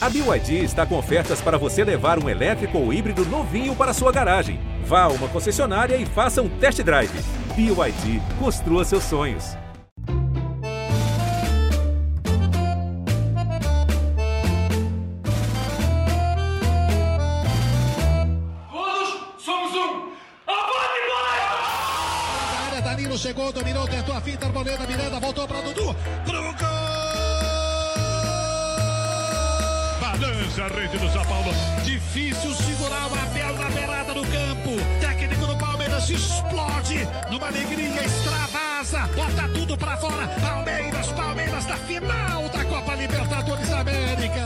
A BYD está com ofertas para você levar um elétrico ou híbrido novinho para sua garagem. Vá a uma concessionária e faça um test drive. BYD, construa seus sonhos. Todos somos um. Avante, bola! Na área, Danilo chegou, dominou, tentou a finta, Arboleda, Miranda, voltou para Dudu. Pro rede do São Paulo. Difícil segurar o Abel na beirada do campo. Técnico do Palmeiras explode numa alegria, extravasa, bota tudo para fora. Palmeiras, Palmeiras na final da Copa Libertadores da América.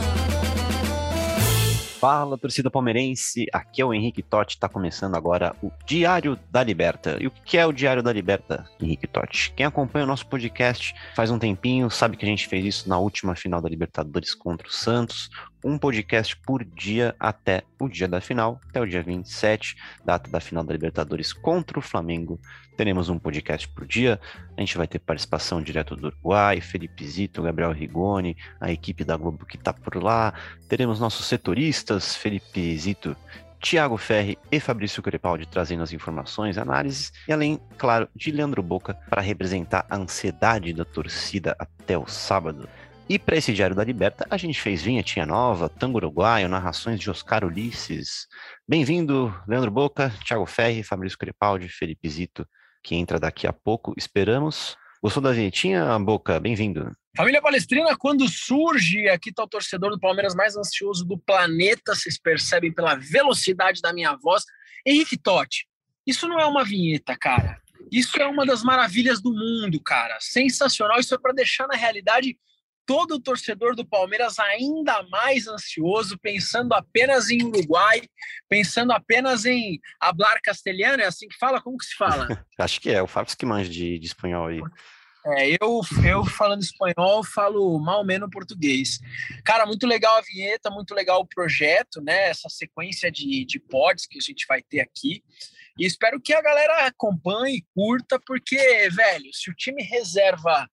Fala, torcida palmeirense. Aqui é o Henrique Totti. Está começando agora o Diário da Liberta. E o que é o Diário da Liberta, Henrique Totti? Quem acompanha o nosso podcast faz um tempinho sabe que a gente fez isso na última final da Libertadores contra o Santos. Um podcast por dia até o dia da final, até o dia 27, data da final da Libertadores contra o Flamengo. Teremos um podcast por dia. A gente vai ter participação direto do Uruguai, Felipe Zito, Gabriel Rigoni, a equipe da Globo que está por lá. Teremos nossos setoristas, Felipe Zito, Tiago Ferri e Fabrício Crepaldi trazendo as informações, análises, e além, claro, de Leandro Boca para representar a ansiedade da torcida até o sábado. E para esse Diário da Liberta, a gente fez vinhetinha nova, tango uruguaio, narrações de Oscar Ulisses. Bem-vindo, Leandro Boca, Tiago Ferri, Fabrício Crepaldi, Felipe Zito, que entra daqui a pouco, esperamos. Gostou da vinhetinha, Boca? Bem-vindo. Família Palestrina, quando surge, aqui está o torcedor do Palmeiras mais ansioso do planeta, vocês percebem pela velocidade da minha voz. Henrique Totti, isso não é uma vinheta, cara. Isso é uma das maravilhas do mundo, cara. Sensacional. Isso é para deixar na realidade todo o torcedor do Palmeiras ainda mais ansioso, pensando apenas em Uruguai, pensando apenas em hablar castelhano, é assim que fala? Como que se fala? Acho que é, o Fábio que manja de, de espanhol aí. É, eu, eu falando espanhol, falo mal ou menos português. Cara, muito legal a vinheta, muito legal o projeto, né? Essa sequência de, de pods que a gente vai ter aqui. E espero que a galera acompanhe, curta, porque, velho, se o time reserva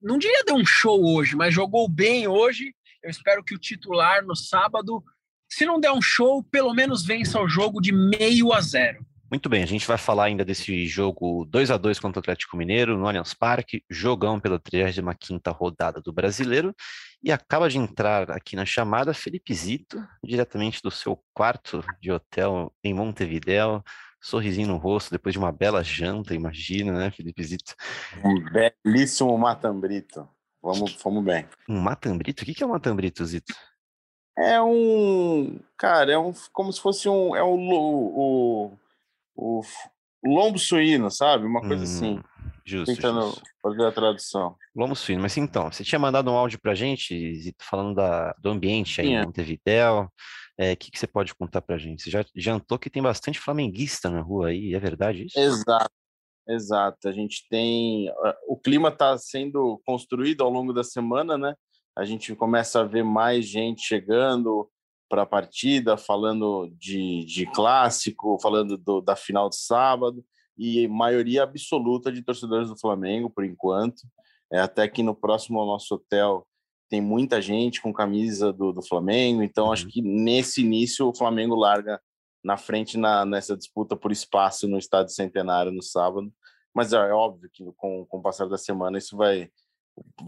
não diria deu um show hoje, mas jogou bem hoje. Eu espero que o titular no sábado, se não der um show, pelo menos vença o jogo de meio a zero. Muito bem, a gente vai falar ainda desse jogo 2 a 2 contra o Atlético Mineiro no Allianz Parque, jogão pela 35ª rodada do Brasileiro, e acaba de entrar aqui na chamada Felipe Zito, diretamente do seu quarto de hotel em Montevideo, sorrisinho no rosto depois de uma bela janta, imagina, né, Felipe Zito? Um belíssimo matambrito. Vamos, vamos bem. Um matambrito? O que é um matambrito, Zito? É um. Cara, é um. Como se fosse um. É o. O, o, o lombo suíno, sabe? Uma coisa assim. Justo, Tentando justo. fazer a tradução. Lombo suíno. Mas então, você tinha mandado um áudio pra gente, Zito, falando da, do ambiente aí Tinha. em Montevideo. O que, que você pode contar pra gente? Você já jantou que tem bastante flamenguista na rua aí, é verdade isso? Exato. Exato. A gente tem. O clima está sendo construído ao longo da semana, né? A gente começa a ver mais gente chegando para a partida, falando de, de clássico, falando do, da final de sábado, e maioria absoluta de torcedores do Flamengo, por enquanto. É, até que no próximo ao nosso hotel tem muita gente com camisa do, do Flamengo, então acho que nesse início o Flamengo larga na frente na, nessa disputa por espaço no Estádio Centenário no sábado. Mas é, é óbvio que com, com o passar da semana isso vai,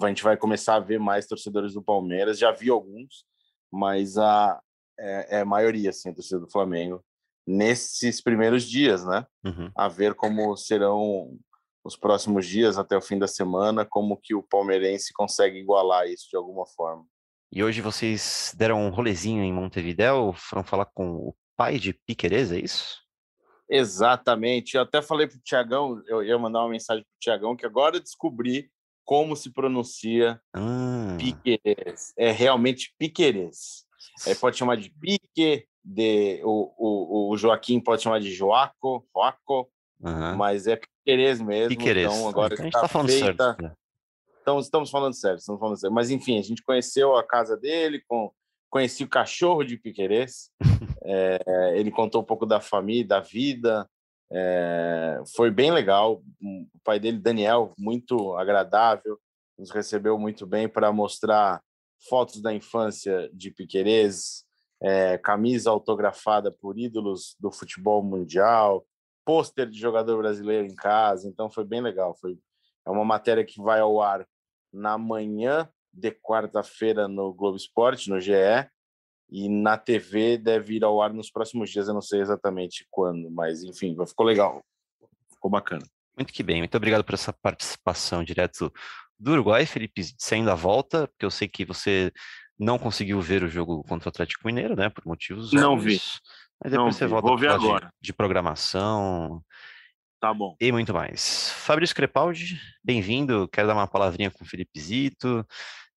a gente vai começar a ver mais torcedores do Palmeiras. Já vi alguns, mas a é, é a maioria, assim, a torcida do Flamengo nesses primeiros dias, né? Uhum. A ver como serão os próximos dias até o fim da semana, como que o palmeirense consegue igualar isso de alguma forma. E hoje vocês deram um rolezinho em Montevideo, foram falar com o pai de Piquerez, é isso? Exatamente. Eu até falei para o Tiagão, eu ia mandar uma mensagem para o Tiagão, que agora eu descobri como se pronuncia Ah, Piquerez. É realmente Piquerez. É, pode chamar de Pique, de, o, o, o Joaquim pode chamar de Joaco, Joaco, aham. mas é Piquerez mesmo. Piquerez. Então agora a gente está tá falando feita. certo. né? Então, estamos falando sério, estamos falando sério. Mas, enfim, a gente conheceu a casa dele, com, conheci o cachorro de Piquerez. É, ele contou um pouco da família, da vida. É, foi bem legal. O pai dele, Daniel, muito agradável, nos recebeu muito bem para mostrar fotos da infância de Piquerez, é, camisa autografada por ídolos do futebol mundial, pôster de jogador brasileiro em casa, então foi bem legal. Foi é uma matéria que vai ao ar na manhã de quarta-feira no Globo Esporte, no GE, e na TV deve ir ao ar nos próximos dias, eu não sei exatamente quando, mas enfim, ficou legal, ficou bacana. Muito que bem, muito obrigado por essa participação direto do Uruguai, Felipe, saindo a volta, porque eu sei que você não conseguiu ver o jogo contra o Atlético Mineiro, né, por motivos Não vi. Mas depois Não você vi. volta Vou ver falar de- agora. de programação, Tá bom. e muito mais. Fabrício Crepaldi, bem-vindo. Quero dar uma palavrinha com o Felipe Zito.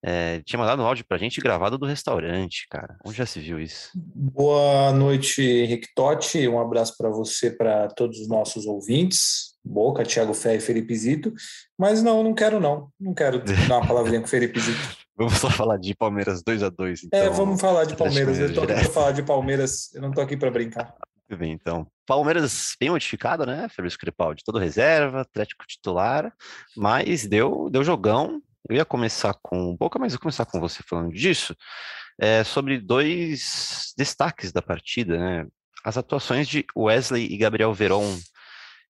É, tinha mandado um áudio pra gente gravado do restaurante, cara. Onde já se viu isso? Boa noite, Henrique Totti. Um abraço para você, para todos os nossos ouvintes. Boca, Thiago Fé e Felipe Zito. Mas não, não quero não. Não quero dar uma palavrinha com o Felipe Zito. Vamos só falar de Palmeiras 2 a 2 então. É, vamos falar de Palmeiras. Eu tô aqui para falar de Palmeiras. Eu não tô aqui para brincar. Muito bem, então. Palmeiras bem modificado, né? Fabrício Crepaldi, todo reserva, Atlético titular, mas deu, deu jogão. Eu ia começar com um pouco, mas eu vou começar com você falando disso, é, sobre dois destaques da partida, né? As atuações de Wesley e Gabriel Veron.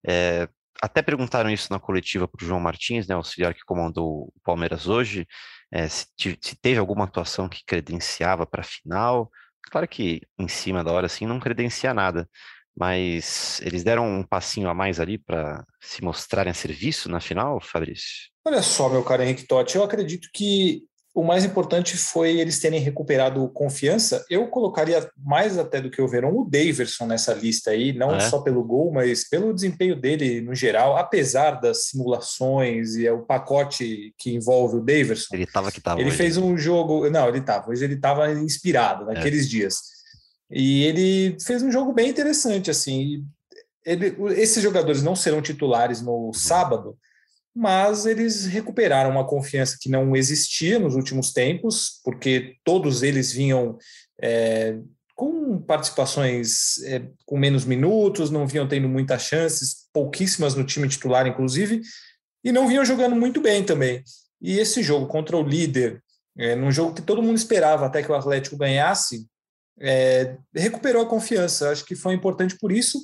É, até perguntaram isso na coletiva para o João Martins, né, auxiliar que comandou o Palmeiras hoje, é, se, se teve alguma atuação que credenciava para a final. Claro que em cima da hora, assim, não credencia nada, mas eles deram um passinho a mais ali para se mostrarem a serviço na final, Fabrício? Olha só, meu caro Henrique Totti, eu acredito que o mais importante foi eles terem recuperado confiança. Eu colocaria mais até do que o Verón, o Daverson nessa lista aí, não Ah, é? só pelo gol, mas pelo desempenho dele no geral, apesar das simulações e é o pacote que envolve o Daverson. Ele tava que tava. Ele hoje. fez um jogo. Não, ele estava. Hoje ele estava inspirado naqueles dias. E ele fez um jogo bem interessante. assim. Ele, esses jogadores não serão titulares no sábado, mas eles recuperaram uma confiança que não existia nos últimos tempos, porque todos eles vinham é, com participações é, com menos minutos, não vinham tendo muitas chances, pouquíssimas no time titular, inclusive, e não vinham jogando muito bem também. E esse jogo contra o líder, é, num jogo que todo mundo esperava até que o Atlético ganhasse, é, recuperou a confiança. Acho que foi importante por isso.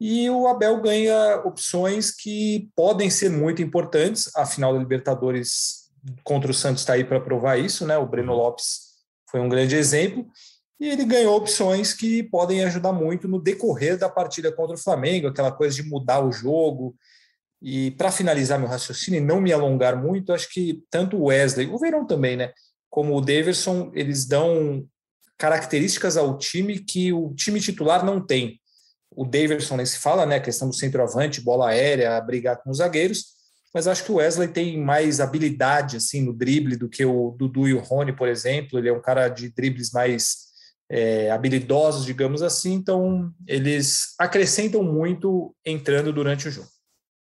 E o Abel ganha opções que podem ser muito importantes. A final da Libertadores contra o Santos está aí para provar isso, né? O Breno Lopes foi um grande exemplo. E ele ganhou opções que podem ajudar muito no decorrer da partida contra o Flamengo, aquela coisa de mudar o jogo, e para finalizar meu raciocínio e não me alongar muito, acho que tanto o Wesley, o Verão também, né, como o Daverson, eles dão características ao time que o time titular não tem. O Daverson nem se fala, né, a questão do centroavante, bola aérea, brigar com os zagueiros, mas acho que o Wesley tem mais habilidade assim no drible do que o Dudu e o Rony, por exemplo. Ele é um cara de dribles mais é, habilidosos, digamos assim, então eles acrescentam muito entrando durante o jogo.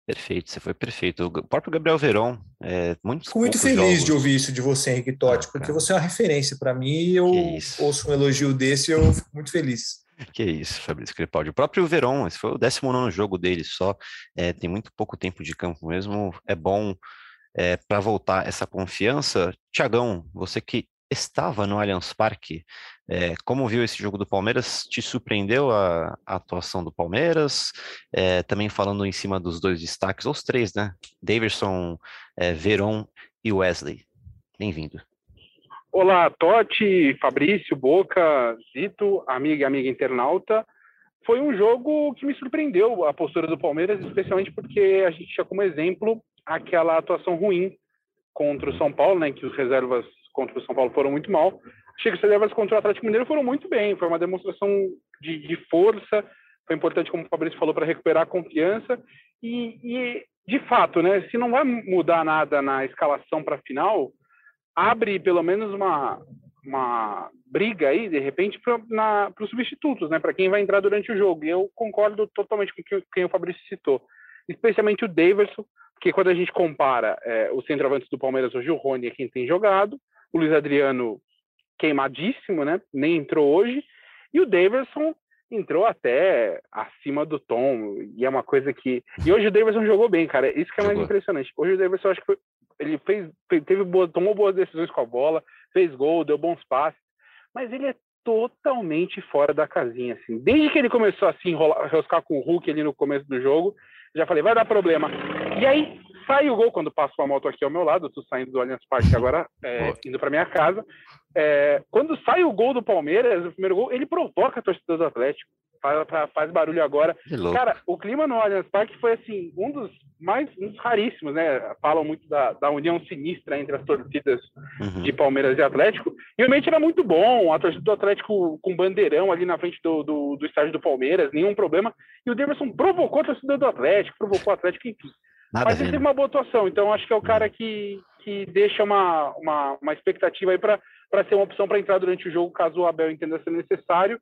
Perfeito, você foi perfeito. O próprio Gabriel Veron, é, muitos Fico muito feliz jogos. de ouvir isso de você, Henrique Totti, Ah, porque você é uma referência para mim e eu ouço um elogio desse e eu fico muito feliz. Que isso, Fabrício Crepaldi. O próprio Veron, esse foi o 19 jogo dele só, é, tem muito pouco tempo de campo mesmo, é bom para voltar essa confiança. Tiagão, você que estava no Allianz Parque, é, como viu esse jogo do Palmeiras? Te surpreendeu a, a atuação do Palmeiras? É, também falando em cima dos dois destaques, os três, né? Daverson, é, Veron e Wesley. Bem-vindo. Olá, Totti, Fabrício, Boca, Zito, amiga e amiga internauta. Foi um jogo que me surpreendeu a postura do Palmeiras, especialmente porque a gente tinha como exemplo aquela atuação ruim contra o São Paulo, né, que os reservas contra o São Paulo foram muito mal. Achei que os reservas contra o Atlético Mineiro foram muito bem, foi uma demonstração de, de força, foi importante, como o Fabrício falou, para recuperar a confiança. E, e, de fato, né, se não vai mudar nada na escalação para a final, abre pelo menos uma, uma briga aí, de repente, para os substitutos, né? Para quem vai entrar durante o jogo. E eu concordo totalmente com quem, quem o Fabrício citou, especialmente o Daverson, porque quando a gente compara é, os centroavantes do Palmeiras hoje, o Rony é quem tem jogado, o Luiz Adriano queimadíssimo, né? Nem entrou hoje, e o Daverson entrou até acima do tom, e é uma coisa que. E hoje o Daverson jogou bem, cara. Isso que é mais Jogou. impressionante. Hoje o Daverson acho que foi ele fez, teve boa, tomou boas decisões com a bola, fez gol, deu bons passes, mas ele é totalmente fora da casinha, assim. Desde que ele começou a se enrolar, roscar com o Hulk ali no começo do jogo, já falei, vai dar problema. E aí sai o gol quando passa uma moto aqui ao meu lado, eu tô saindo do Allianz Parque agora, é, indo para minha casa. É, quando sai o gol do Palmeiras, o primeiro gol, ele provoca a torcida do Atlético faz, faz barulho agora. Cara, o clima no Allianz Parque foi assim, um dos mais um dos raríssimos, né? Falam muito da, da união sinistra entre as torcidas uhum. de Palmeiras e Atlético. E realmente era muito bom, a torcida do Atlético com bandeirão ali na frente do, do, do estádio do Palmeiras, nenhum problema. E o Davidson provocou a torcida do Atlético, provocou o Atlético, enfim. Nada Mas ele teve uma boa atuação, então acho que é o cara que, que deixa uma, uma, uma expectativa aí para ser uma opção para entrar durante o jogo, caso o Abel entenda ser necessário.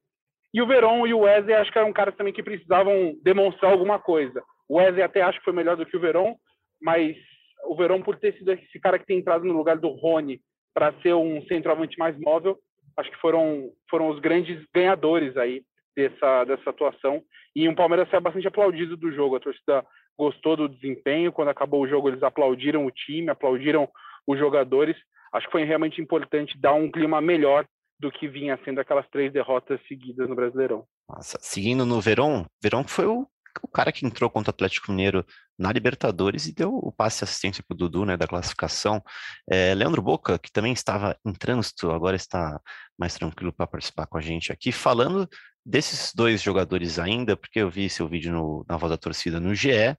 E o Verón e o Wesley acho que eram caras também que precisavam demonstrar alguma coisa. O Wesley até acho que foi melhor do que o Verón, mas o Verón, por ter sido esse cara que tem entrado no lugar do Rony para ser um centroavante mais móvel, acho que foram, foram os grandes ganhadores aí dessa, dessa atuação. E o Palmeiras saiu bastante aplaudido do jogo. A torcida gostou do desempenho. Quando acabou o jogo, eles aplaudiram o time, aplaudiram os jogadores. Acho que foi realmente importante dar um clima melhor do que vinha sendo aquelas três derrotas seguidas no Brasileirão. Nossa, seguindo no Verón, Verón foi o, o cara que entrou contra o Atlético Mineiro na Libertadores e deu o passe assistência para o Dudu, né, da classificação. É, Leandro Boca, que também estava em trânsito, agora está mais tranquilo para participar com a gente aqui, falando desses dois jogadores ainda, porque eu vi seu vídeo no, na voz da torcida no GE,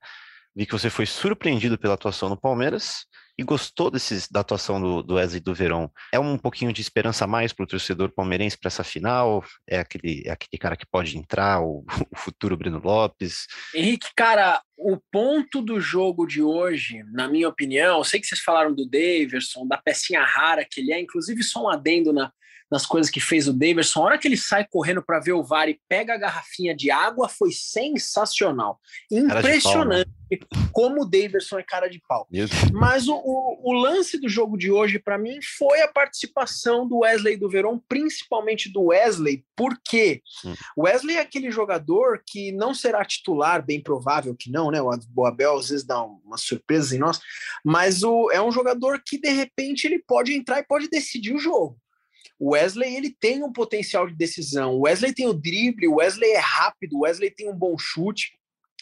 vi que você foi surpreendido pela atuação no Palmeiras, e gostou desses, da atuação do, do Wesley do Verão. É um pouquinho de esperança a mais para o torcedor palmeirense para essa final? É aquele, é aquele cara que pode entrar, o, o futuro Breno Lopes? Henrique, cara, o ponto do jogo de hoje, na minha opinião, eu sei que vocês falaram do Daverson, da pecinha rara que ele é, inclusive só um adendo na, nas coisas que fez o Davidson. A hora que ele sai correndo para ver o VAR e pega a garrafinha de água foi sensacional. Impressionante pau, né? como o Davidson é cara de pau. Mas o, o, o, lance do jogo de hoje, para mim, foi a participação do Wesley do Verón, principalmente do Wesley, porque hum. o Wesley é aquele jogador que não será titular, bem provável que não, né? O Abel às vezes dá umas surpresas em nós, mas o, é um jogador que de repente ele pode entrar e pode decidir o jogo. O Wesley ele tem um potencial de decisão. O Wesley tem o drible, o Wesley é rápido, o Wesley tem um bom chute.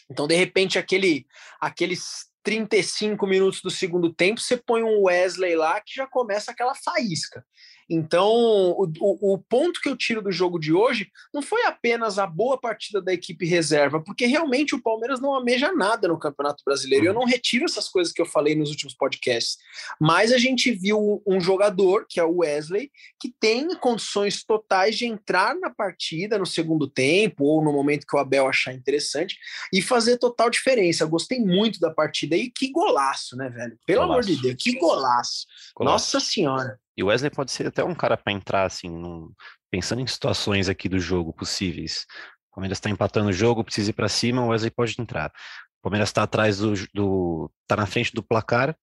Então, de repente, aquele, aqueles 35 minutos do segundo tempo, você põe um Wesley lá que já começa aquela faísca. Então, o, o, o, ponto que eu tiro do jogo de hoje não foi apenas a boa partida da equipe reserva, porque realmente o Palmeiras não ameja nada no Campeonato Brasileiro. Eu uhum. não retiro essas coisas que eu falei nos últimos podcasts. Mas a gente viu um jogador, que é o Wesley, que tem condições totais de entrar na partida no segundo tempo ou no momento que o Abel achar interessante e fazer total diferença. Eu gostei muito da partida e que golaço, né, velho? Pelo golaço. amor de Deus, que golaço. golaço. Nossa Senhora. E o Wesley pode ser até um cara para entrar, assim, num... pensando em situações aqui do jogo possíveis. O Palmeiras está empatando o jogo, precisa ir para cima, o Wesley pode entrar. O Palmeiras está atrás do, do. tá na frente do placar,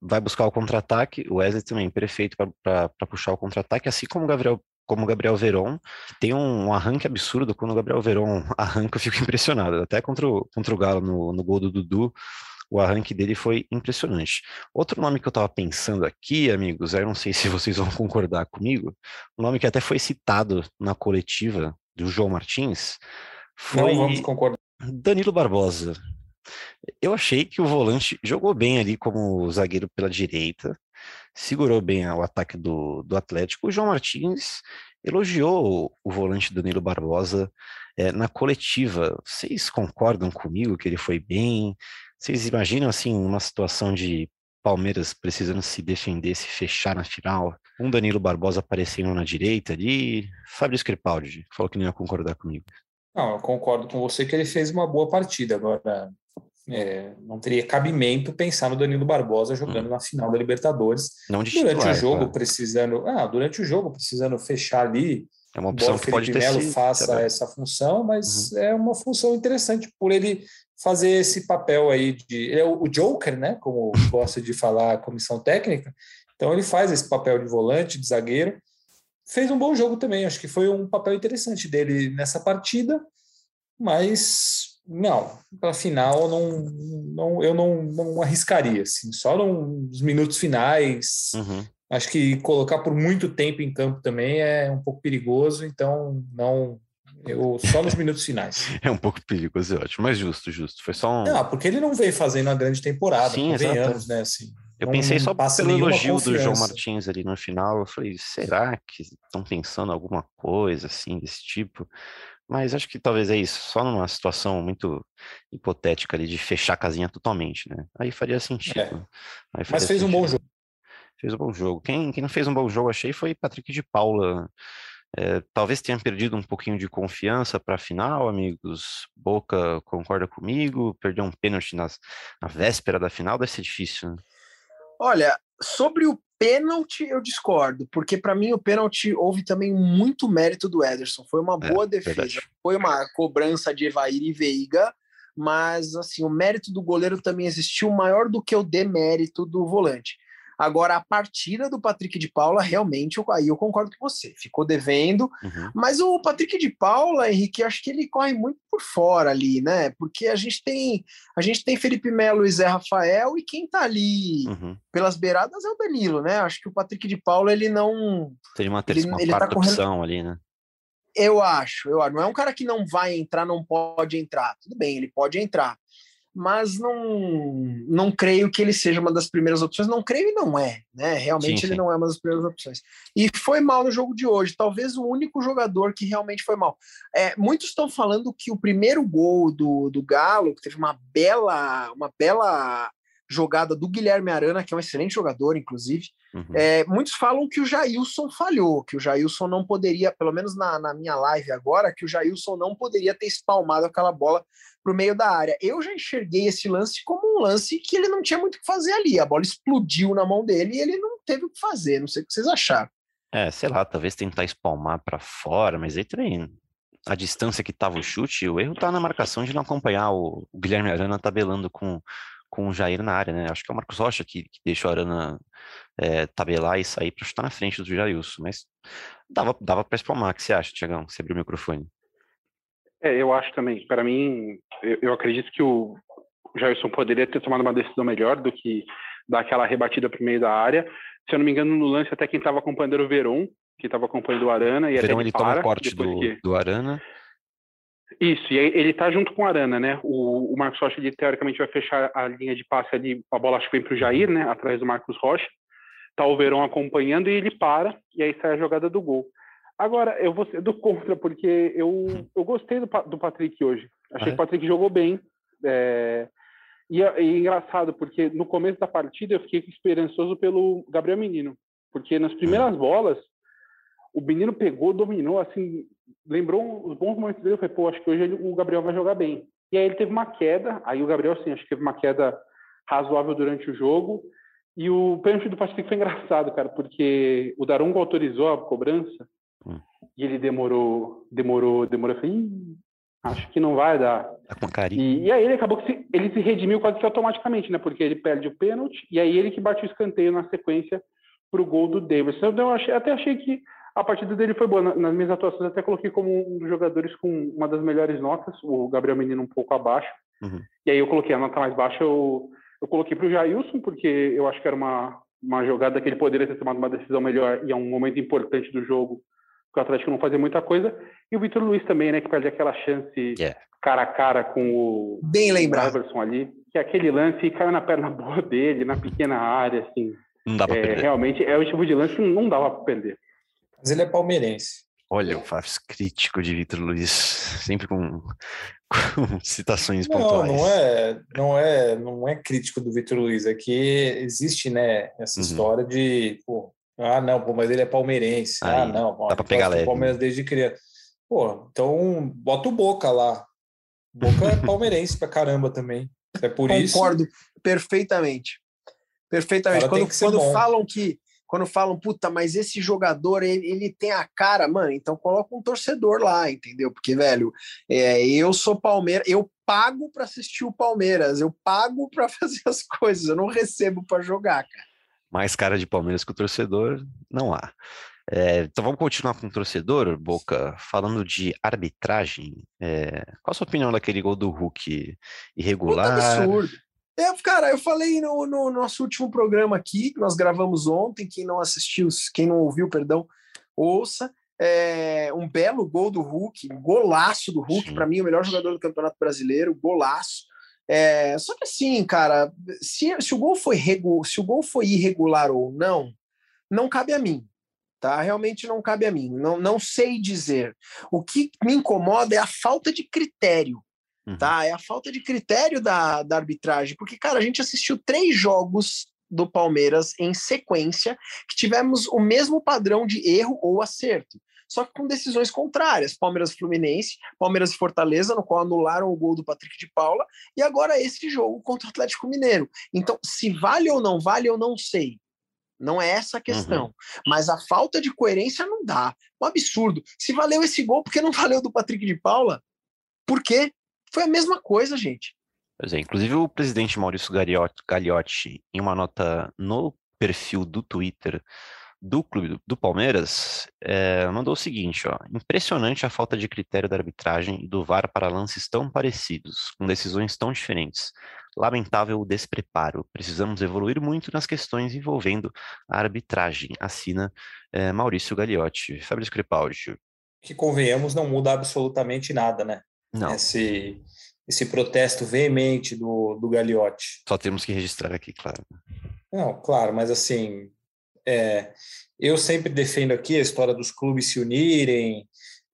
vai buscar o contra-ataque. O Wesley também, perfeito para puxar o contra-ataque, assim como o Gabriel como o Gabriel Veron, tem um, um, arranque absurdo. Quando o Gabriel Veron arranca, eu fico impressionado. Até contra o, contra o Galo no, no gol do Dudu, o arranque dele foi impressionante. Outro nome que eu estava pensando aqui, amigos, eu não sei se vocês vão concordar comigo, um nome que até foi citado na coletiva do João Martins, foi não vamos concordar. Danilo Barbosa. Eu achei que o volante jogou bem ali como zagueiro pela direita, segurou bem o ataque do, do Atlético. O João Martins elogiou o, o volante Danilo Barbosa é, na coletiva. Vocês concordam comigo que ele foi bem? Vocês imaginam, assim, uma situação de Palmeiras precisando se defender, se fechar na final, um Danilo Barbosa aparecendo na direita ali, Fabrício Crepaldi falou que não ia concordar comigo. Não, eu concordo com você que ele fez uma boa partida. Agora, é, não teria cabimento pensar no Danilo Barbosa jogando hum. na final da Libertadores. Não de durante titular, o jogo, claro. precisando. Ah, durante o jogo, precisando fechar ali. É uma opção que pode ter Melo faça essa função, mas uhum. é uma função interessante por ele fazer esse papel aí de. É o Joker, né? Como gosta de falar a comissão técnica. Então ele faz esse papel de volante, de zagueiro. Fez um bom jogo também. Acho que foi um papel interessante dele nessa partida, mas não, para final não, não, eu não, não arriscaria, assim, só nos minutos finais, uhum. Acho que colocar por muito tempo em campo também é um pouco perigoso, então não. Eu só nos minutos finais. É um pouco perigoso, é ótimo, mas justo, justo. Foi só um. Não, porque ele não vem fazendo uma grande temporada, Sim, exato. né? Assim, Eu não- pensei só pelo elogio do João. Martins ali no final. Eu falei, será que estão pensando alguma coisa assim desse tipo? Mas acho que talvez é isso, só numa situação muito hipotética ali de fechar a casinha totalmente, né? Aí faria sentido. É. Aí Mas faria fez um bom sentido. jogo. Fez um bom jogo. Quem, quem não fez um bom jogo, achei, foi Patrick de Paula. É, talvez tenha perdido um pouquinho de confiança para a final, amigos. Boca concorda comigo? Perdeu um pênalti nas, na véspera da final, deve ser difícil. né? Olha, sobre o pênalti eu discordo, porque para mim o pênalti houve também muito mérito do Ederson. Foi uma É, boa defesa. verdade. Foi uma cobrança de Evair e Veiga, mas assim, o mérito do goleiro também existiu maior do que o demérito do volante. Agora, a partida do Patrick de Paula, realmente, eu- aí eu concordo com você. Ficou devendo, Uhum. mas o Patrick de Paula, Henrique, acho que ele corre muito por fora ali, né? Porque a gente tem a gente tem Felipe Melo e Zé Rafael, e quem tá ali Uhum. pelas beiradas é o Danilo, né? Acho que o Patrick de Paula, ele não. Teria uma, Ele- terceira, uma ele tá correndo- opção ali, né? Eu acho, eu acho. Não é um cara que não vai entrar, não pode entrar. Tudo bem, ele pode entrar. Mas não, não creio que ele seja uma das primeiras opções. Não creio e não é, né? Realmente Sim, ele sim. não é uma das primeiras opções. E foi mal no jogo de hoje. Talvez o único jogador que realmente foi mal. É, muitos estão falando que o primeiro gol do, do Galo, que teve uma bela, uma bela jogada do Guilherme Arana, que é um excelente jogador, inclusive. Uhum. É, muitos falam que o Jailson falhou, que o Jailson não poderia, pelo menos na, na minha live agora, que o Jailson não poderia ter espalmado aquela bola para o meio da área. Eu já enxerguei esse lance como um lance que ele não tinha muito o que fazer ali. A bola explodiu na mão dele e ele não teve o que fazer. Não sei o que vocês acharam. É, sei lá, talvez tentar espalmar para fora, mas aí também a distância que tava o chute, o erro tá na marcação de não acompanhar o, o Guilherme Arana tabelando com, com o Jair na área, né? Acho que é o Marcos Rocha que, que deixou o Arana é, tabelar e sair para chutar na frente do Jailson, mas dava, dava para espalmar. O que você acha, Tiagão? Você abriu o microfone. É, eu acho também. Para mim, eu, eu acredito que o Jairson poderia ter tomado uma decisão melhor do que dar aquela rebatida para o meio da área. Se eu não me engano, no lance, até quem estava acompanhando era o Veron, que estava acompanhando o Arana. E Verão até ele toma para, o corte do, que- do Arana. Isso, e ele tá junto com o Arana, né? O, o Marcos Rocha, ele teoricamente vai fechar a linha de passe ali, a bola acho que vem pro Jair, né? Atrás do Marcos Rocha. Tá o Verão acompanhando e ele para, e aí sai a jogada do gol. Agora, eu vou ser do contra, porque eu, eu gostei do, do Patrick hoje. Achei Ah, que é? o Patrick jogou bem. é, E, é, e é engraçado, porque no começo da partida eu fiquei esperançoso pelo Gabriel Menino. Porque nas primeiras bolas, o menino pegou, dominou, assim, lembrou os bons momentos dele. Eu falei, pô, acho que hoje ele- o Gabriel vai jogar bem. E aí ele teve uma queda, aí o Gabriel, sim, acho que teve uma queda razoável durante o jogo. E o pênalti do Patrick foi engraçado, cara, porque o Daronco autorizou a cobrança Hum. e ele demorou, demorou, demorou. Eu falei, "Ih, acho que não vai dar. Tá com carinho. E, e aí ele acabou que se, ele se redimiu quase que automaticamente, né? Porque ele perde o pênalti e aí ele que bate o escanteio na sequência para o gol do Davidson. Então eu achei, até achei que a partida dele foi boa. Na- Nas minhas atuações até coloquei como um dos jogadores com uma das melhores notas, o Gabriel Menino um pouco abaixo. Uhum. E aí eu coloquei a nota mais baixa, eu, eu coloquei para o Jailson, porque eu acho que era uma, uma jogada que ele poderia ter tomado uma decisão melhor e é um momento importante do jogo, porque o Atlético não fazia muita coisa. E o Vitor Luiz também, né, que perde aquela chance É. cara a cara com o Bem o lembrado. Everson ali, que aquele lance caiu na perna boa dele, na pequena área, assim. Não dá pra É, perder. realmente é o tipo de lance que não dava para perder. Mas ele é palmeirense. Olha, o Fafs crítico de Vitor Luiz, sempre com, com citações Não, pontuais. não é, não é, não é crítico do Vitor Luiz, é que existe, né, essa Uhum. história de, pô, ah, não, pô, mas ele é palmeirense. Aí, ah, não, ó, dá pra ele pegar leve, né? Palmeiras desde criança. Pô, então bota o Boca lá. Boca é palmeirense pra caramba também. É por isso. Concordo perfeitamente. Perfeitamente. Quando, quando bom. falam que. Quando falam, puta, mas esse jogador, ele, ele tem a cara, mano, então coloca um torcedor lá, entendeu? Porque, velho, é, eu sou Palmeiras, eu pago para assistir o Palmeiras, eu pago para fazer as coisas, eu não recebo para jogar, cara. Mais cara de Palmeiras que o torcedor, não há. É, então vamos continuar com o torcedor, Boca, falando de arbitragem. é, qual a sua opinião daquele gol do Hulk Puta irregular? absurdo. É, cara, eu falei no, no, nosso último programa aqui, que nós gravamos ontem, quem não assistiu, quem não ouviu, perdão, ouça. É, um belo gol do Hulk, um golaço do Hulk, para mim, o melhor jogador do Campeonato Brasileiro, golaço. É, só que assim, cara, se, se, o gol foi regu, se o gol foi irregular ou não, não cabe a mim. Tá? Realmente não cabe a mim. Não, não sei dizer. O que me incomoda é a falta de critério. Uhum. Tá? É a falta de critério da, da arbitragem. Porque, cara, a gente assistiu três jogos do Palmeiras em sequência que tivemos o mesmo padrão de erro ou acerto só que com decisões contrárias. Palmeiras Fluminense, Palmeiras Fortaleza, no qual anularam o gol do Patrick de Paula, e agora esse jogo contra o Atlético Mineiro. Então, se vale ou não vale, eu não sei. Não é essa a questão. Uhum. Mas a falta de coerência não dá. Um absurdo. Se valeu esse gol, por que não valeu do Patrick de Paula? Por quê? Foi a mesma coisa, gente. Pois é, inclusive o presidente Maurício Gagliotti, em uma nota no perfil do Twitter do clube do Palmeiras é, mandou o seguinte: ó, impressionante a falta de critério da arbitragem e do VAR para lances tão parecidos, com decisões tão diferentes. Lamentável o despreparo. Precisamos evoluir muito nas questões envolvendo a arbitragem. Assina é, Maurício Gagliotti. Fabrício Crepaldi. Que convenhamos, não muda absolutamente nada, né? Não. Esse, esse protesto veemente do, do Gagliotti. Só temos que registrar aqui, claro. Não, claro, mas assim, é, eu sempre defendo aqui a história dos clubes se unirem,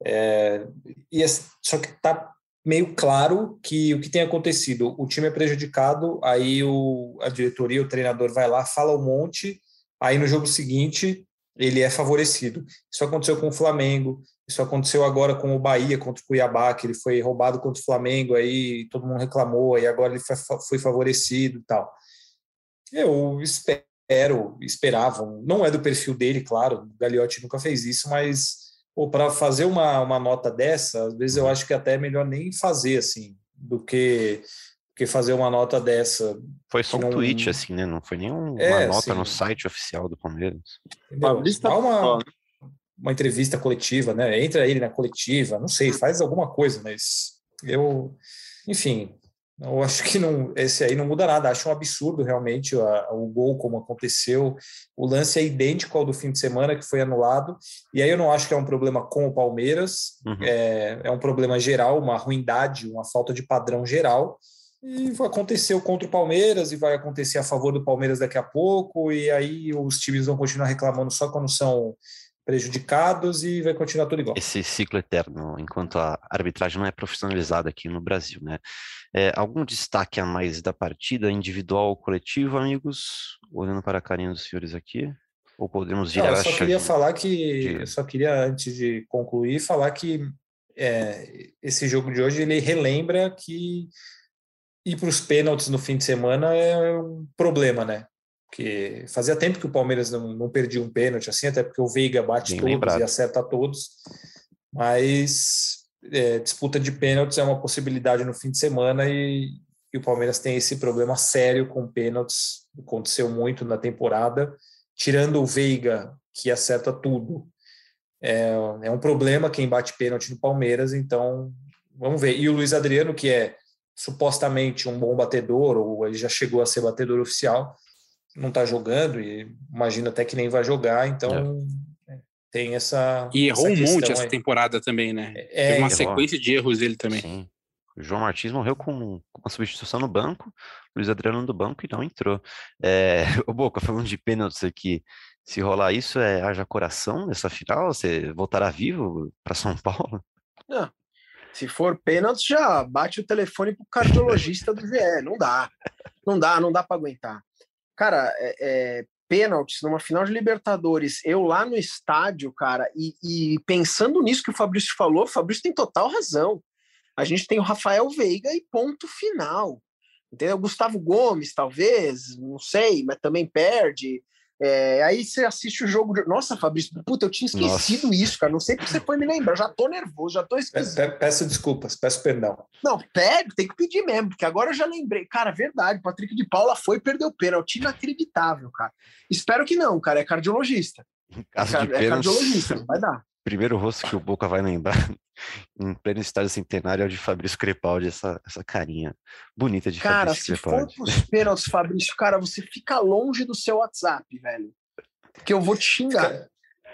é, e só que está meio claro que o que tem acontecido, o time é prejudicado, aí o, a diretoria, o treinador vai lá, fala um monte, aí no jogo seguinte ele é favorecido. Isso aconteceu com o Flamengo, isso aconteceu agora com o Bahia contra o Cuiabá, que ele foi roubado contra o Flamengo, aí todo mundo reclamou, aí agora ele foi, favorecido e tal. Eu espero esperavam. Não é do perfil dele, claro, o Gagliotti nunca fez isso, mas para fazer uma, uma nota dessa, às vezes eu acho que até é melhor nem fazer assim, do que, que fazer uma nota dessa. Foi só um não... tweet, assim, né? Não foi nenhuma é, nota no site oficial do Palmeiras. Dá uma, uma entrevista coletiva, né? Entra ele na coletiva, não sei, faz alguma coisa, mas eu, enfim, eu acho que não, esse aí não muda nada. Acho um absurdo realmente a, o gol como aconteceu. O lance é idêntico ao do fim de semana que foi anulado. E aí eu não acho que é um problema com o Palmeiras. Uhum. É, é um problema geral, uma ruindade, uma falta de padrão geral. E aconteceu contra o Palmeiras e vai acontecer a favor do Palmeiras daqui a pouco. E aí os times vão continuar reclamando só quando são prejudicados e vai continuar tudo igual. Esse ciclo eterno, enquanto a arbitragem não é profissionalizada aqui no Brasil, né? É, algum destaque a mais da partida, individual ou coletivo, amigos? Olhando para a carinha dos senhores aqui. Ou podemos não, eu só queria falar que de... eu só queria antes de concluir falar que é, esse jogo de hoje ele relembra que ir para os pênaltis no fim de semana é um problema, né? Porque fazia tempo que o Palmeiras não, não perdia um pênalti assim, até porque o Veiga bate Bem todos lembrado. e acerta todos, mas é, disputa de pênaltis é uma possibilidade no fim de semana e, e, o Palmeiras tem esse problema sério com pênaltis, aconteceu muito na temporada, tirando o Veiga, que acerta tudo, é, é um problema quem bate pênalti no Palmeiras, então vamos ver. E o Luiz Adriano, que é supostamente um bom batedor, ou ele já chegou a ser batedor oficial, não está jogando e imagino até que nem vai jogar, então é. tem essa. E errou essa um monte essa temporada também, né? É, Teve uma errou. sequência de erros dele também. Sim. O João Martins morreu com uma substituição no banco, Luiz Adriano no banco e não entrou. É, o Boca, falando de pênaltis aqui, se rolar isso, é haja coração nessa final? Você voltará vivo para São Paulo? Não. Se for pênalti, já bate o telefone pro cardiologista do GE. Não dá. Não dá, não dá para aguentar. Cara, é, é, pênaltis numa final de Libertadores, eu lá no estádio, cara, e, e, pensando nisso que o Fabrício falou, o Fabrício tem total razão. A gente tem o Rafael Veiga e ponto final. Entendeu? Gustavo Gomes, talvez, não sei, mas também perde. É, aí você assiste o jogo. De... Nossa, Fabrício, puta, eu tinha esquecido Nossa. isso, cara. Não sei porque você foi me lembrar. Já tô nervoso, já tô esquecendo. Peço desculpas, peço perdão. Não, pede, tem que pedir mesmo, porque agora eu já lembrei. Cara, verdade, o Patrick de Paula foi e perdeu o pênalti. Inacreditável, cara. Espero que não, cara. É cardiologista. É, de é cardiologista, vai dar. Primeiro rosto que o Boca vai lembrar em pleno estádio centenário é o de Fabrício Crepaldi, essa, essa carinha bonita de cara, Fabrício Crepaldi. Cara, se for pros pênaltis, Fabrício, cara, você fica longe do seu WhatsApp, velho. Porque eu vou te xingar. Fica,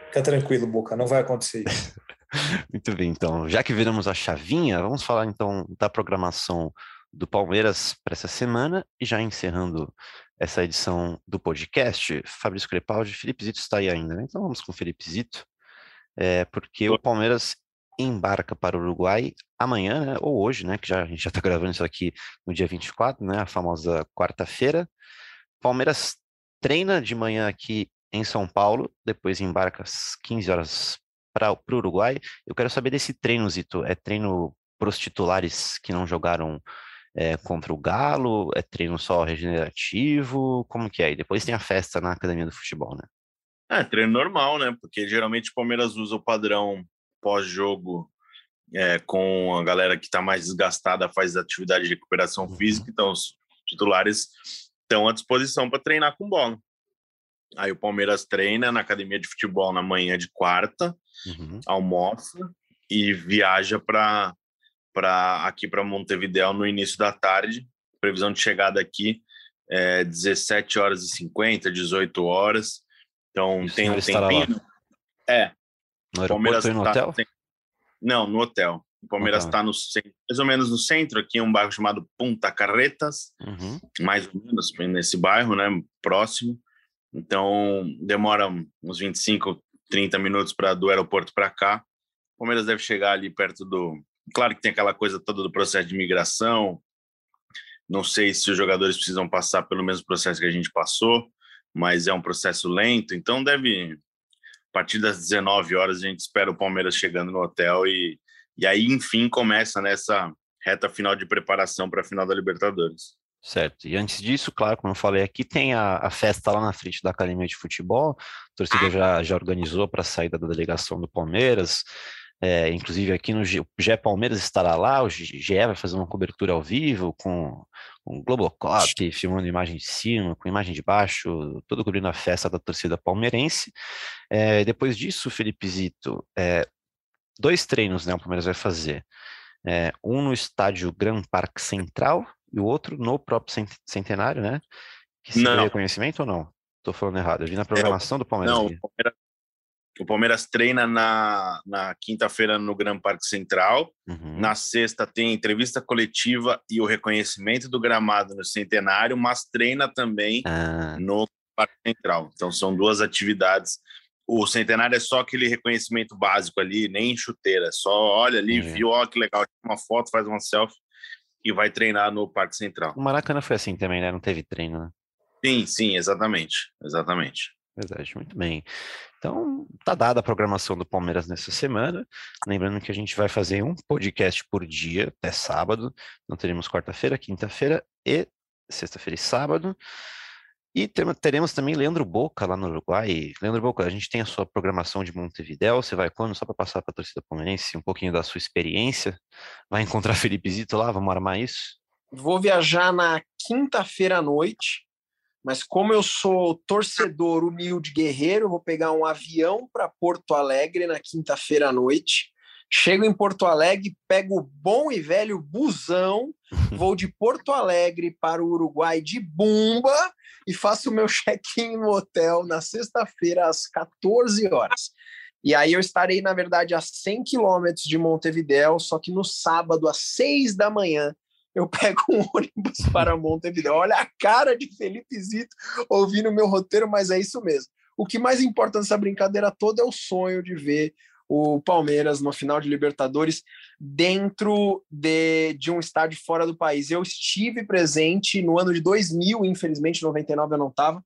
fica tranquilo, Boca, não vai acontecer isso. Muito bem, então, já que viramos a chavinha, vamos falar então da programação do Palmeiras para essa semana e já encerrando essa edição do podcast, Fabrício Crepaldi, Felipe Zito está aí ainda, né? Então vamos com o Felipe Zito, é, porque o Palmeiras embarca para o Uruguai amanhã, né, ou hoje, né, que já, a gente já está gravando isso aqui no dia 24, né, a famosa quarta-feira. Palmeiras treina de manhã aqui em São Paulo, depois embarca às 15 horas para o Uruguai. Eu quero saber desse treino, Zito. É treino para os titulares que não jogaram é, contra o Galo? É treino só regenerativo? Como que é? E depois tem a festa na Academia do Futebol, né? É, treino normal, né? Porque geralmente o Palmeiras usa o padrão pós-jogo é, com a galera que está mais desgastada, faz atividade de recuperação uhum. física, então os titulares estão à disposição para treinar com bola. Aí o Palmeiras treina na academia de futebol na manhã de quarta, uhum. almoça e viaja para para aqui para Montevideo no início da tarde. Previsão de chegada aqui é 17 horas e 50, 18 horas. Então tem um tempinho. É. No Palmeiras tá no hotel? Tem... Não, no hotel. O Palmeiras está no mais ou menos no centro, aqui um bairro chamado Punta Carretas, uhum. mais ou menos nesse bairro, né, próximo. Então demora uns 25, 30 minutos para do aeroporto para cá. O Palmeiras deve chegar ali perto do Claro que tem aquela coisa toda do processo de migração. Não sei se os jogadores precisam passar pelo mesmo processo que a gente passou, mas é um processo lento. Então, deve, a partir das 19 horas, a gente espera o Palmeiras chegando no hotel e, e aí, enfim, começa nessa reta final de preparação para a final da Libertadores. Certo. E antes disso, claro, como eu falei aqui, tem a, a festa lá na frente da Academia de Futebol. A torcida já, já organizou para a saída da delegação do Palmeiras. É, inclusive aqui no G, GE Palmeiras estará lá, o GE vai fazer uma cobertura ao vivo com, com Globocop, filmando imagem de cima, com imagem de baixo, todo cobrindo a festa da torcida palmeirense. É, depois disso, Felipe Zito, é, dois treinos né, o Palmeiras vai fazer. É, um no estádio Gran Parque Central e o outro no próprio Centenário, né? Que se não. reconhecimento ou não? Estou falando errado. Eu vi na é, programação do Palmeiras. Não, o Palmeiras o Palmeiras treina na, na quinta-feira no Gran Parque Central. Uhum. Na sexta tem entrevista coletiva e o reconhecimento do gramado no Centenário, mas treina também ah. no Parque Central. Então são duas atividades. O Centenário é só aquele reconhecimento básico ali, nem chuteira. Só olha ali, uhum. viu, ó que legal, uma foto, faz uma selfie e vai treinar no Parque Central. O Maracanã foi assim também, né? Não teve treino, né? Sim, sim, exatamente. Exatamente. Verdade, muito bem. Então, tá dada a programação do Palmeiras nessa semana. Lembrando que a gente vai fazer um podcast por dia até sábado. Não teremos quarta-feira, quinta-feira e sexta-feira e sábado. E teremos também Leandro Boca lá no Uruguai. Leandro Boca, a gente tem a sua programação de Montevidéu. Você vai quando? Só para passar para a torcida palmeirense um pouquinho da sua experiência. Vai encontrar Felipe Zito lá? Vamos armar isso? Vou viajar na quinta-feira à noite mas como eu sou torcedor humilde guerreiro, vou pegar um avião para Porto Alegre na quinta-feira à noite. Chego em Porto Alegre, pego o bom e velho busão, vou de Porto Alegre para o Uruguai de Bumba e faço o meu check-in no hotel na sexta-feira às 14 horas. E aí eu estarei, na verdade, a 100 quilômetros de Montevidéu, só que no sábado, às 6 da manhã, eu pego um ônibus para Montevideo. Olha a cara de Felipe Zito ouvindo o meu roteiro, mas é isso mesmo. O que mais importa nessa brincadeira toda é o sonho de ver o Palmeiras no final de Libertadores dentro de, de um estádio fora do país. Eu estive presente no ano de 2000, infelizmente, 99 eu não estava.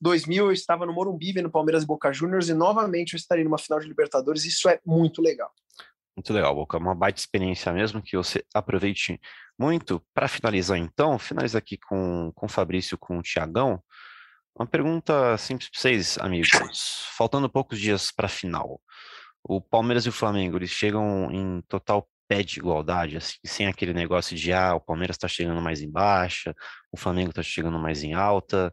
2000 eu estava no Morumbi vendo Palmeiras e Boca Juniors e novamente eu estarei numa final de Libertadores. Isso é muito legal. Muito legal, Boca. Uma baita experiência mesmo que você aproveite muito. Para finalizar, então, finaliza aqui com, com o Fabrício, com o Tiagão. Uma pergunta simples para vocês, amigos. Faltando poucos dias para a final, o Palmeiras e o Flamengo, eles chegam em total pé de igualdade, assim, sem aquele negócio de, ah, o Palmeiras está chegando mais em baixa, o Flamengo está chegando mais em alta.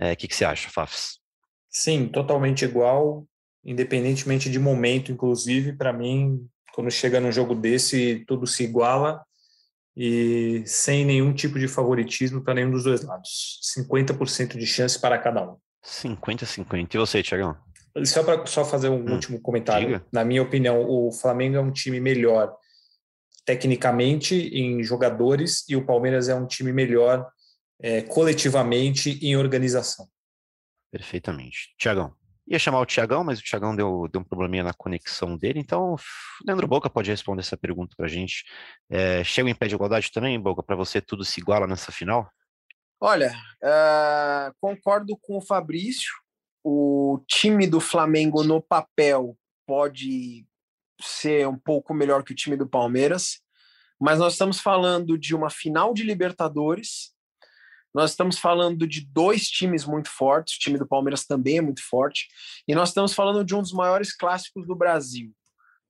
O é, que, que você acha, Fafs? Sim, totalmente igual independentemente de momento, inclusive, para mim, quando chega num jogo desse, tudo se iguala e sem nenhum tipo de favoritismo para nenhum dos dois lados. 50% de chance para cada um. 50-50. E você, Tiagão? Só para só fazer um hum, último comentário. Diga. Na minha opinião, o Flamengo é um time melhor tecnicamente em jogadores e o Palmeiras é um time melhor é, coletivamente em organização. Perfeitamente. Tiagão. Ia chamar o Tiagão, mas o Tiagão deu, deu um probleminha na conexão dele, então Leandro Boca pode responder essa pergunta para a gente. É, chega em pé de igualdade também, Boca? Para você tudo se iguala nessa final? Olha, uh, concordo com o Fabrício. O time do Flamengo no papel pode ser um pouco melhor que o time do Palmeiras, mas nós estamos falando de uma final de Libertadores. Nós estamos falando de dois times muito fortes, o time do Palmeiras também é muito forte, e nós estamos falando de um dos maiores clássicos do Brasil,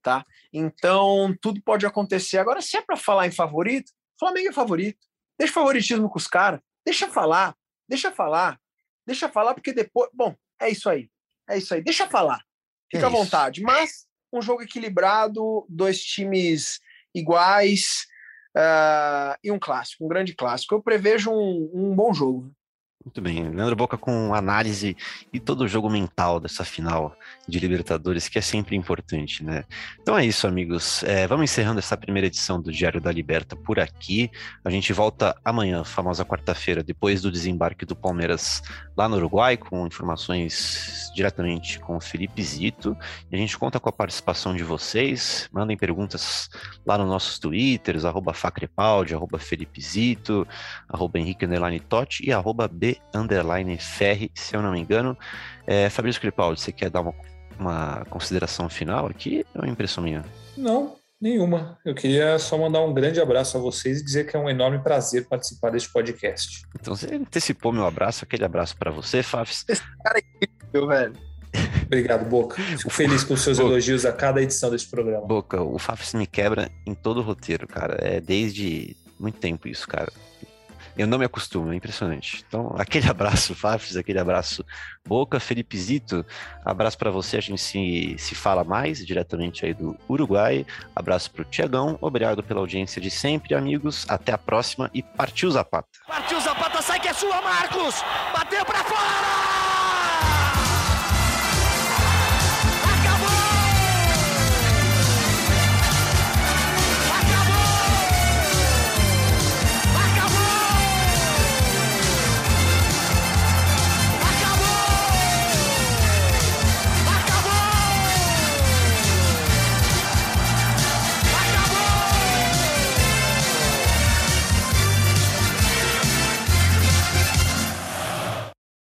tá? Então, tudo pode acontecer. Agora, se é para falar em favorito, Flamengo é favorito. Deixa favoritismo com os caras, deixa falar, deixa falar, deixa falar, porque depois. Bom, é isso aí. É isso aí. Deixa falar. Fica é à vontade. Mas um jogo equilibrado, dois times iguais uh, e um clássico, um grande clássico. Eu prevejo um, um bom jogo. Muito bem, Leandro Boca com análise e todo o jogo mental dessa final de Libertadores, que é sempre importante, né? Então é isso, amigos. É, vamos encerrando essa primeira edição do Diário da Liberta por aqui. A gente volta amanhã, famosa quarta-feira, depois do desembarque do Palmeiras lá no Uruguai, com informações diretamente com o Felipe Zito. E a gente conta com a participação de vocês. Mandem perguntas lá nos nossos twitters, arroba Facrepaldi, arroba Felipe Zito, arroba Henrique Totti e arroba B underline Ferri, se eu não me engano. É, Fabrício Cripaldi, você quer dar uma, uma consideração final aqui ou é impressão minha? Não, nenhuma. Eu queria só mandar um grande abraço a vocês e dizer que é um enorme prazer participar deste podcast. Então você antecipou meu abraço, aquele abraço para você, Fafs. Esse cara é incrível, velho. Obrigado, Boca. Fico feliz com os seus Boca. elogios a cada edição desse programa. Boca, o Fafs me quebra em todo o roteiro, cara. É desde muito tempo isso, cara. Eu não me acostumo, é impressionante. Então, aquele abraço, Fafs, aquele abraço Boca, Felipe Zito, abraço para você, a gente se, se fala mais diretamente aí do Uruguai. Abraço para o Tiagão, obrigado pela audiência de sempre, amigos. Até a próxima e partiu Zapata. Partiu Zapata, sai que é sua, Marcos! Bateu para fora!